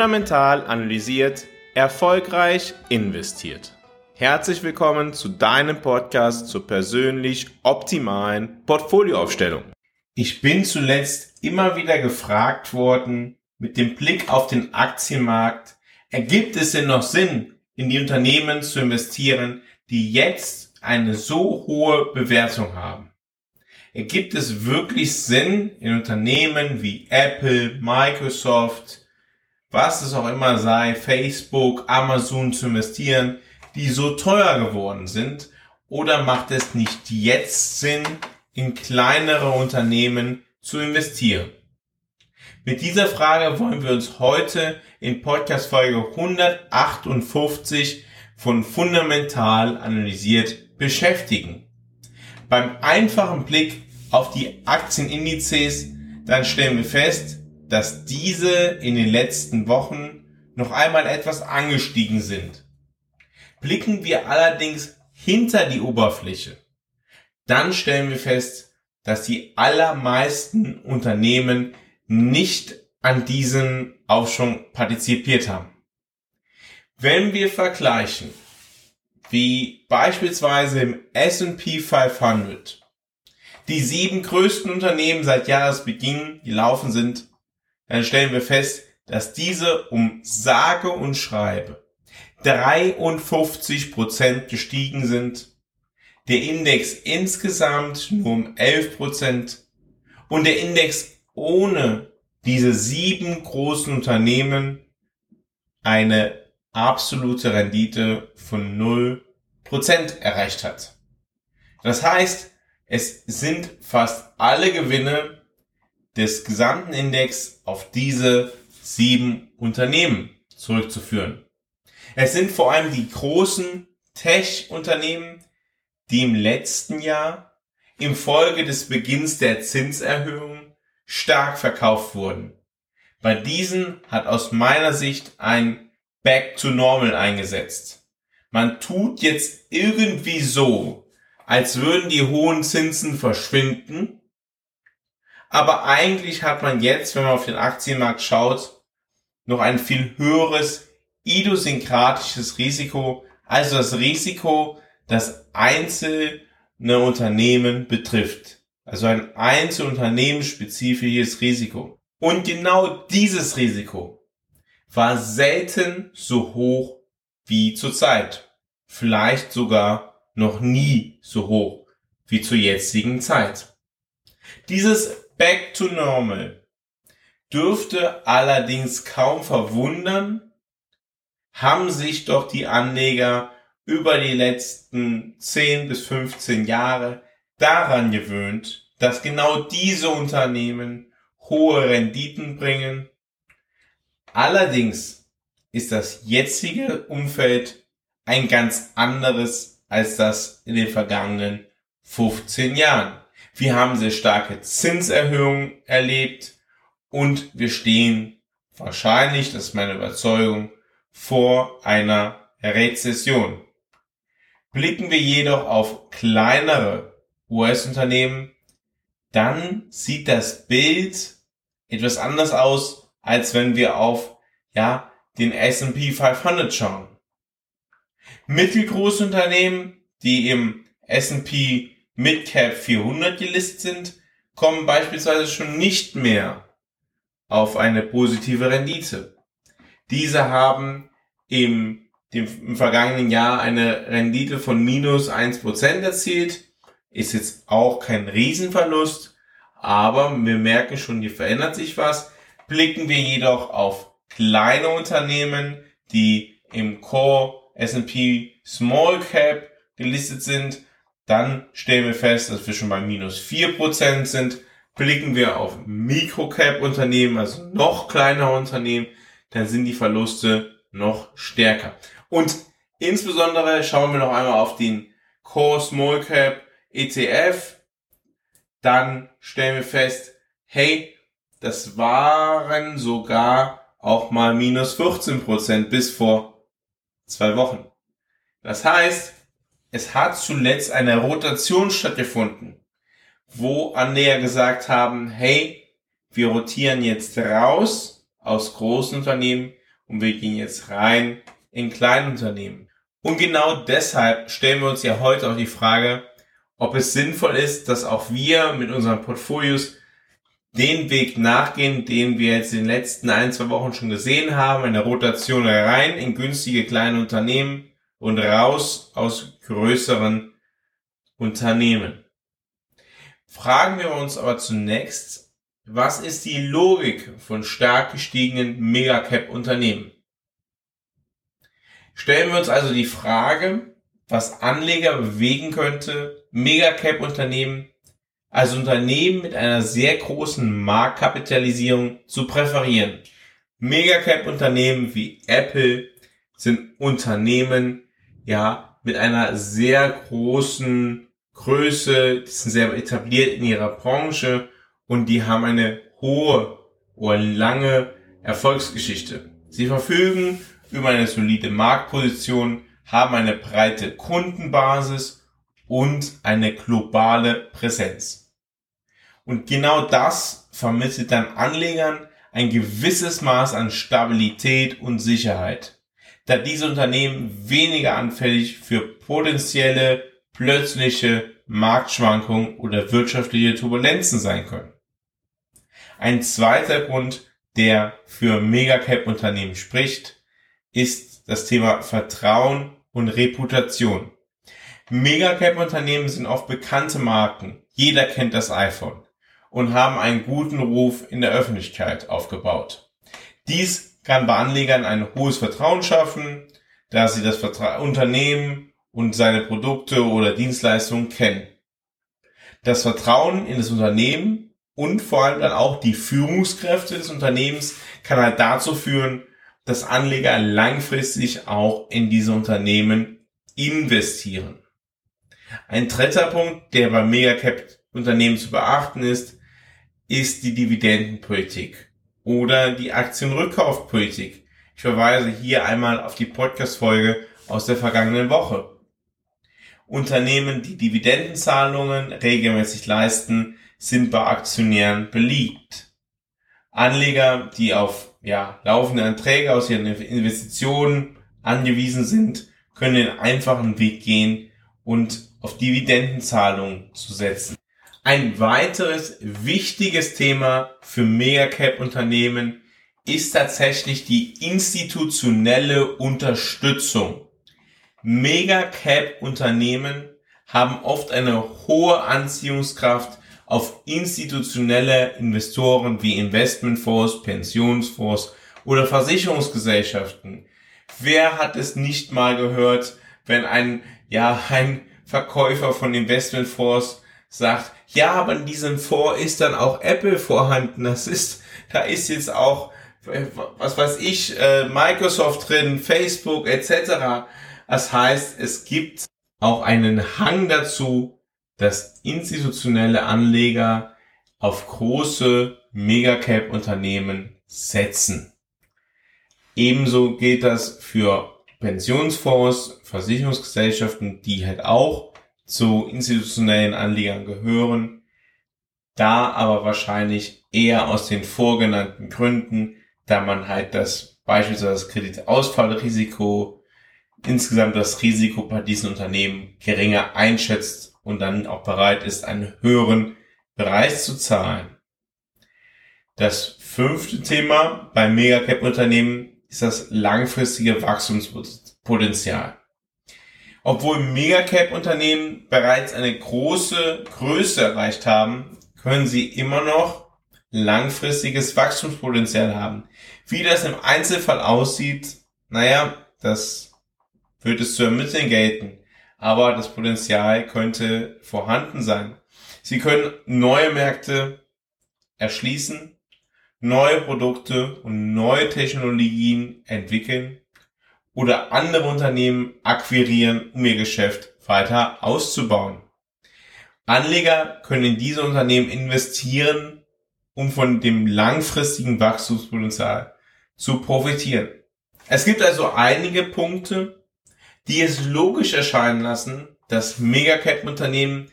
fundamental analysiert, erfolgreich investiert. Herzlich willkommen zu deinem Podcast zur persönlich optimalen Portfolioaufstellung. Ich bin zuletzt immer wieder gefragt worden, mit dem Blick auf den Aktienmarkt, ergibt es denn noch Sinn, in die Unternehmen zu investieren, die jetzt eine so hohe Bewertung haben? Ergibt es wirklich Sinn, in Unternehmen wie Apple, Microsoft, was es auch immer sei, Facebook, Amazon zu investieren, die so teuer geworden sind? Oder macht es nicht jetzt Sinn, in kleinere Unternehmen zu investieren? Mit dieser Frage wollen wir uns heute in Podcast Folge 158 von Fundamental analysiert beschäftigen. Beim einfachen Blick auf die Aktienindizes, dann stellen wir fest, dass diese in den letzten Wochen noch einmal etwas angestiegen sind. Blicken wir allerdings hinter die Oberfläche, dann stellen wir fest, dass die allermeisten Unternehmen nicht an diesem Aufschwung partizipiert haben. Wenn wir vergleichen, wie beispielsweise im S&P 500 die sieben größten Unternehmen seit Jahresbeginn gelaufen sind, dann stellen wir fest, dass diese um sage und schreibe 53 Prozent gestiegen sind, der Index insgesamt nur um 11 Prozent und der Index ohne diese sieben großen Unternehmen eine absolute Rendite von 0 Prozent erreicht hat. Das heißt, es sind fast alle Gewinne des gesamten Index auf diese sieben Unternehmen zurückzuführen. Es sind vor allem die großen Tech-Unternehmen, die im letzten Jahr infolge des Beginns der Zinserhöhung stark verkauft wurden. Bei diesen hat aus meiner Sicht ein Back to Normal eingesetzt. Man tut jetzt irgendwie so, als würden die hohen Zinsen verschwinden, aber eigentlich hat man jetzt, wenn man auf den Aktienmarkt schaut, noch ein viel höheres idiosynkratisches Risiko, also das Risiko, das einzelne Unternehmen betrifft. Also ein einzelunternehmensspezifisches Risiko. Und genau dieses Risiko war selten so hoch wie zurzeit. Vielleicht sogar noch nie so hoch wie zur jetzigen Zeit. Dieses Back to Normal dürfte allerdings kaum verwundern, haben sich doch die Anleger über die letzten 10 bis 15 Jahre daran gewöhnt, dass genau diese Unternehmen hohe Renditen bringen. Allerdings ist das jetzige Umfeld ein ganz anderes als das in den vergangenen 15 Jahren. Wir haben sehr starke Zinserhöhungen erlebt und wir stehen wahrscheinlich, das ist meine Überzeugung, vor einer Rezession. Blicken wir jedoch auf kleinere US-Unternehmen, dann sieht das Bild etwas anders aus, als wenn wir auf, ja, den S&P 500 schauen. Mittelgroße Unternehmen, die im S&P Midcap 400 gelistet sind, kommen beispielsweise schon nicht mehr auf eine positive Rendite. Diese haben im, dem, im vergangenen Jahr eine Rendite von minus 1% erzielt. Ist jetzt auch kein Riesenverlust, aber wir merken schon, hier verändert sich was. Blicken wir jedoch auf kleine Unternehmen, die im Core S&P Small Cap gelistet sind, dann stellen wir fest, dass wir schon bei minus 4% sind. Blicken wir auf Microcap-Unternehmen, also noch kleinere Unternehmen, dann sind die Verluste noch stärker. Und insbesondere schauen wir noch einmal auf den Core Small Cap ETF. Dann stellen wir fest, hey, das waren sogar auch mal minus 14% bis vor zwei Wochen. Das heißt, es hat zuletzt eine Rotation stattgefunden, wo Anleger gesagt haben, hey, wir rotieren jetzt raus aus großen Unternehmen und wir gehen jetzt rein in Kleinunternehmen. Und genau deshalb stellen wir uns ja heute auch die Frage, ob es sinnvoll ist, dass auch wir mit unseren Portfolios den Weg nachgehen, den wir jetzt in den letzten ein, zwei Wochen schon gesehen haben, eine Rotation rein in günstige kleine Unternehmen und raus aus größeren Unternehmen. Fragen wir uns aber zunächst, was ist die Logik von stark gestiegenen Megacap-Unternehmen? Stellen wir uns also die Frage, was Anleger bewegen könnte, Megacap-Unternehmen, also Unternehmen mit einer sehr großen Marktkapitalisierung zu präferieren. Megacap-Unternehmen wie Apple sind Unternehmen, ja, mit einer sehr großen Größe, die sind sehr etabliert in ihrer Branche und die haben eine hohe oder lange Erfolgsgeschichte. Sie verfügen über eine solide Marktposition, haben eine breite Kundenbasis und eine globale Präsenz. Und genau das vermittelt dann Anlegern ein gewisses Maß an Stabilität und Sicherheit, da diese Unternehmen weniger anfällig für potenzielle plötzliche Marktschwankungen oder wirtschaftliche Turbulenzen sein können. Ein zweiter Grund, der für Megacap-Unternehmen spricht, ist das Thema Vertrauen und Reputation. Megacap-Unternehmen sind oft bekannte Marken. Jeder kennt das iPhone und haben einen guten Ruf in der Öffentlichkeit aufgebaut. Dies kann bei Anlegern ein hohes Vertrauen schaffen, da sie das Vertra Unternehmen und seine Produkte oder Dienstleistungen kennen. Das Vertrauen in das Unternehmen und vor allem dann auch die Führungskräfte des Unternehmens kann halt dazu führen, dass Anleger langfristig auch in diese Unternehmen investieren. Ein dritter Punkt, der bei Megacap-Unternehmen zu beachten ist, ist die Dividendenpolitik oder die Aktienrückkaufpolitik. Ich verweise hier einmal auf die Podcast-Folge aus der vergangenen Woche. Unternehmen, die Dividendenzahlungen regelmäßig leisten, sind bei Aktionären beliebt. Anleger, die auf ja, laufende Erträge aus ihren Investitionen angewiesen sind, können den einfachen Weg gehen und auf Dividendenzahlungen zu setzen. Ein weiteres wichtiges Thema für Megacap-Unternehmen ist tatsächlich die institutionelle Unterstützung. Megacap-Unternehmen haben oft eine hohe Anziehungskraft auf institutionelle Investoren wie Investmentfonds, Pensionsfonds oder Versicherungsgesellschaften. Wer hat es nicht mal gehört, wenn ein, ja, ein Verkäufer von Investmentfonds sagt, ja, aber in diesem Fonds ist dann auch Apple vorhanden. Das ist, da ist jetzt auch, was weiß ich, äh, Microsoft drin, Facebook etc. Das heißt, es gibt auch einen Hang dazu, dass institutionelle Anleger auf große Megacap-Unternehmen setzen. Ebenso gilt das für Pensionsfonds, Versicherungsgesellschaften, die halt auch zu institutionellen Anlegern gehören, da aber wahrscheinlich eher aus den vorgenannten Gründen, da man halt das beispielsweise das Kreditausfallrisiko, insgesamt das Risiko bei diesen Unternehmen geringer einschätzt und dann auch bereit ist, einen höheren Preis zu zahlen. Das fünfte Thema bei Megacap-Unternehmen ist das langfristige Wachstumspotenzial. Obwohl Megacap-Unternehmen bereits eine große Größe erreicht haben, können sie immer noch langfristiges Wachstumspotenzial haben. Wie das im Einzelfall aussieht, naja, das wird es zu ermitteln gelten aber das Potenzial könnte vorhanden sein. Sie können neue Märkte erschließen, neue Produkte und neue Technologien entwickeln oder andere Unternehmen akquirieren, um ihr Geschäft weiter auszubauen. Anleger können in diese Unternehmen investieren, um von dem langfristigen Wachstumspotenzial zu profitieren. Es gibt also einige Punkte, die es logisch erscheinen lassen, dass Megacap-Unternehmen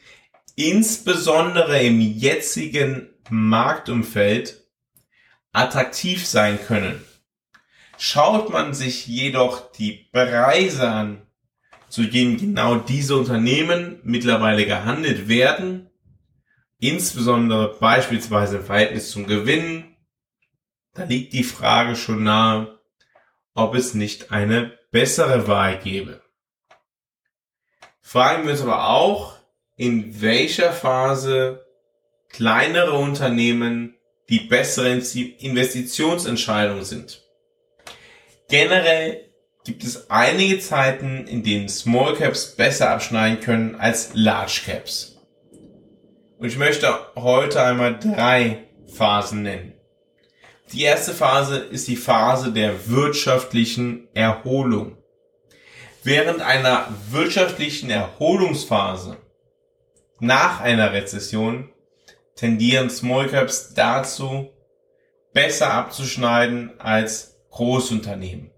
insbesondere im jetzigen Marktumfeld attraktiv sein können. Schaut man sich jedoch die Preise an, zu denen genau diese Unternehmen mittlerweile gehandelt werden, insbesondere beispielsweise im Verhältnis zum Gewinn, da liegt die Frage schon nahe, ob es nicht eine bessere Wahl gäbe. Fragen wir uns aber auch, in welcher Phase kleinere Unternehmen die bessere Investitionsentscheidung sind. Generell gibt es einige Zeiten, in denen Small Caps besser abschneiden können als Large Caps. Und ich möchte heute einmal drei Phasen nennen. Die erste Phase ist die Phase der wirtschaftlichen Erholung. Während einer wirtschaftlichen Erholungsphase nach einer Rezession tendieren Small Caps dazu, besser abzuschneiden als Großunternehmen.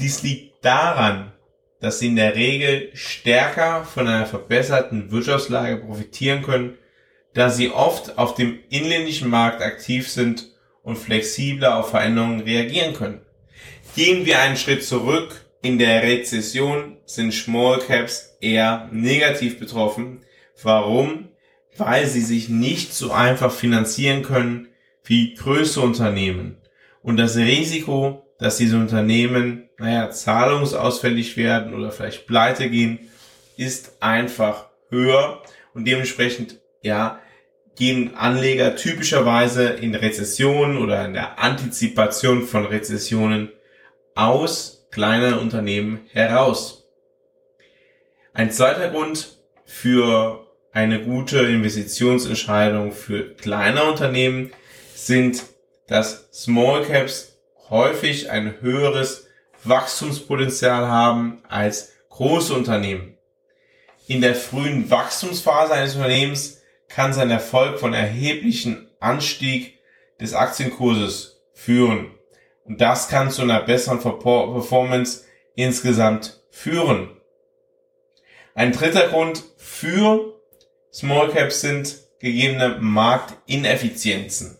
Dies liegt daran, dass sie in der Regel stärker von einer verbesserten Wirtschaftslage profitieren können, da sie oft auf dem inländischen Markt aktiv sind und flexibler auf Veränderungen reagieren können. Gehen wir einen Schritt zurück. In der Rezession sind Small Caps eher negativ betroffen. Warum? Weil sie sich nicht so einfach finanzieren können wie größere Unternehmen. Und das Risiko, dass diese Unternehmen, naja, zahlungsausfällig werden oder vielleicht pleite gehen, ist einfach höher und dementsprechend, ja, gehen Anleger typischerweise in Rezessionen oder in der Antizipation von Rezessionen aus kleinen Unternehmen heraus. Ein zweiter Grund für eine gute Investitionsentscheidung für kleine Unternehmen sind, dass Small Caps häufig ein höheres Wachstumspotenzial haben als große Unternehmen. In der frühen Wachstumsphase eines Unternehmens kann sein Erfolg von erheblichen Anstieg des Aktienkurses führen. Und das kann zu einer besseren Performance insgesamt führen. Ein dritter Grund für Small Caps sind gegebene Marktineffizienzen.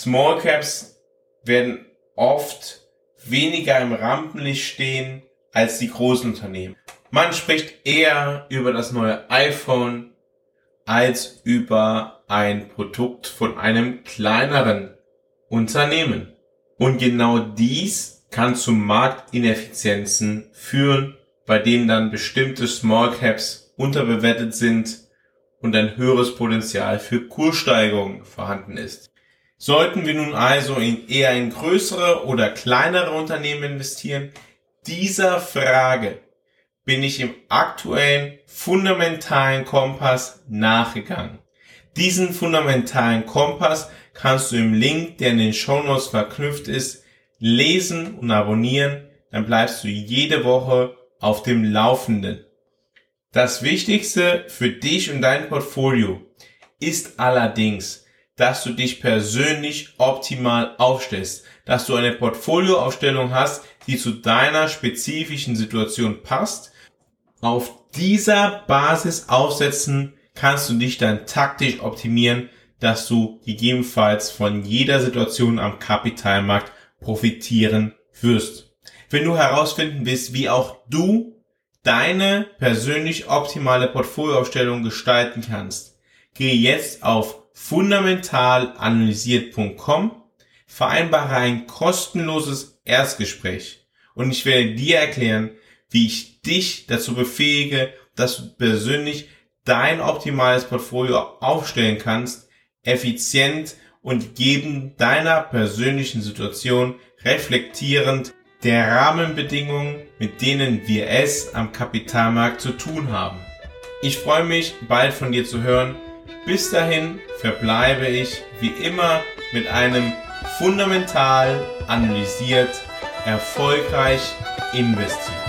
Small Caps werden oft weniger im Rampenlicht stehen als die großen Unternehmen. Man spricht eher über das neue iPhone als über ein Produkt von einem kleineren Unternehmen. Und genau dies kann zu Marktineffizienzen führen, bei denen dann bestimmte Small Caps unterbewertet sind und ein höheres Potenzial für Kurssteigerungen vorhanden ist. Sollten wir nun also in eher in größere oder kleinere Unternehmen investieren? Dieser Frage bin ich im aktuellen fundamentalen Kompass nachgegangen. Diesen fundamentalen Kompass kannst du im Link, der in den Shownotes verknüpft ist, lesen und abonnieren, dann bleibst du jede Woche auf dem Laufenden. Das Wichtigste für dich und dein Portfolio ist allerdings, dass du dich persönlich optimal aufstellst, dass du eine Portfolioaufstellung hast, die zu deiner spezifischen Situation passt auf dieser Basis aufsetzen kannst du dich dann taktisch optimieren, dass du gegebenenfalls von jeder Situation am Kapitalmarkt profitieren wirst. Wenn du herausfinden willst, wie auch du deine persönlich optimale Portfolioaufstellung gestalten kannst, gehe jetzt auf fundamentalanalysiert.com, vereinbare ein kostenloses Erstgespräch und ich werde dir erklären, wie ich dich dazu befähige, dass du persönlich dein optimales Portfolio aufstellen kannst, effizient und geben deiner persönlichen Situation reflektierend der Rahmenbedingungen, mit denen wir es am Kapitalmarkt zu tun haben. Ich freue mich, bald von dir zu hören. Bis dahin verbleibe ich wie immer mit einem fundamental analysiert, erfolgreich investiert.